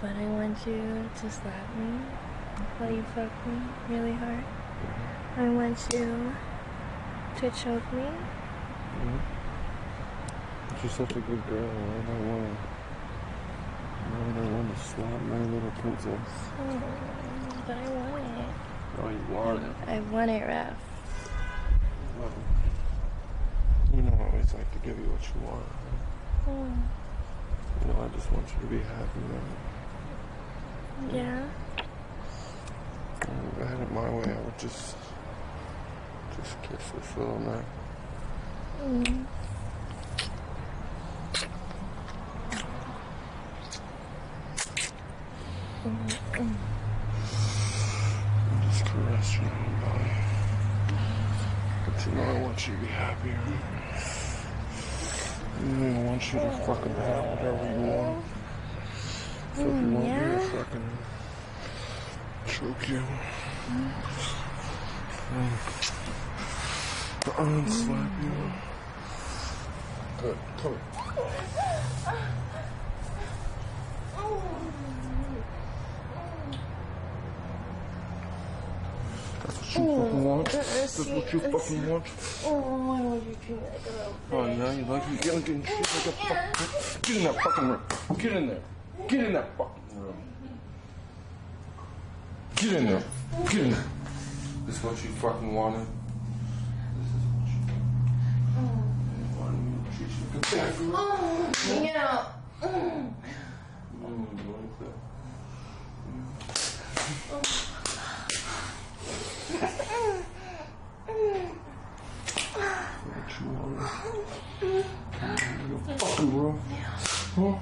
But I want you to slap me while you fuck me really hard. I want you to choke me. Mm-hmm. You're such a good girl. Why would I want to? Why would I want to slap my little princess? Oh, but I want it. Oh, you want it? I want it rough. Well, you know I always like to give you what you want. Oh, I just want you to be happy, right? yeah. If I had it my way, I would just, just kiss this little neck. Mm. and just caress your whole body. But you know I want you to be happy, right? You I want you to fucking have whatever you want. So if you hmm, want me to yeah. fucking choke you, hmm. and unslap you. Good, come here. you fucking want. That's what you fucking want. Oh, why would you treat me like a little Oh, now you like me getting shit like a fucking. Get in that fucking room. Get in there. Get in that fucking room. Get in there. Get in there. This is what you fucking wanted. This is what you wanted. Wanted me to treat you like a bad girl. Yeah. Mm, you like that? What you wanted. Like a fucking girl. Huh?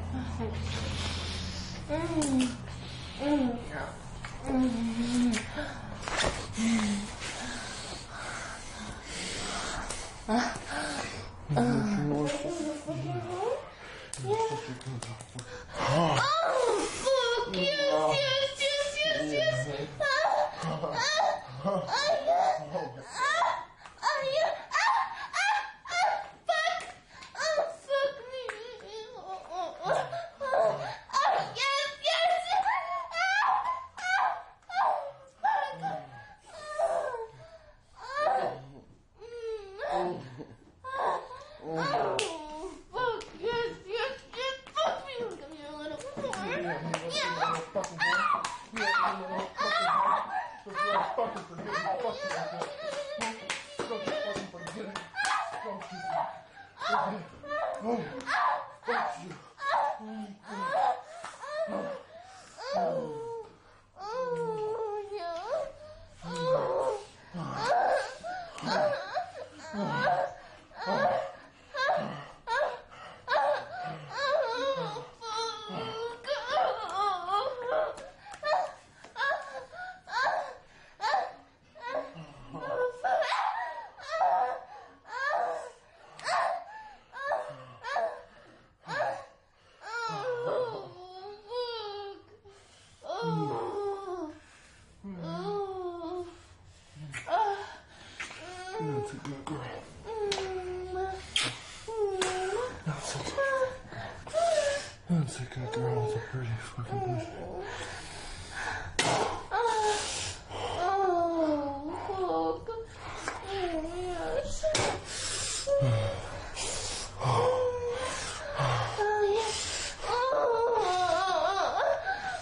Fuck, yes, yes, yes, yes, yes. Ah, ah, ah, yeah. Ah, ah, yeah. Ah, ah, ah, fuck. Oh, fuck me. Oh, oh, oh. Oh, oh, yes, yes. Ah, ah, ah, fuck. Ah, ah, mm, ah, oh, fuck, yes, yes, yes. Fuck me. Look at me a little more. Yeah. Oh, That's a good girl. That's a That's a good girl. That's a pretty fucking pussy. Oh, fuck. Oh, yes. Oh, yes. Oh,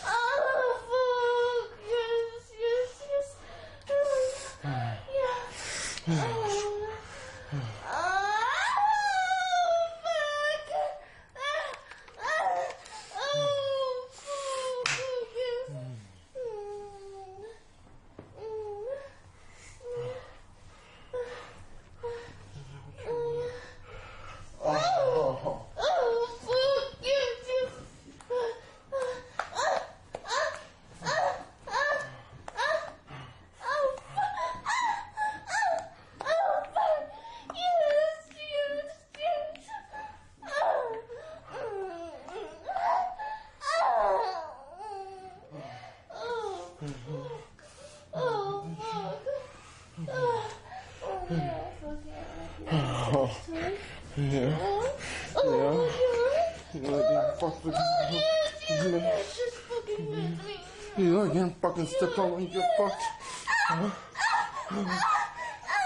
oh, fuck. Yes, yes, yes. Oh, yeah. Oh, oh, fuck. Ah, ah, oh, fuck. Yes. Mm. Mm. Oh, Oh, fuck yes, yes. Ah, ah, ah, ah, ah, oh, fuck. Ah, ah, oh, fuck. Yes, yes, yes. Ah, mm, ah, oh, fuck. Oh, fuck. Ah, oh, yeah, fuck, yeah, oh. Yeah. Oh, You let me fuck with yes, yes, you. yes, yes. You like getting fucking stepped on when you get fucked? Huh?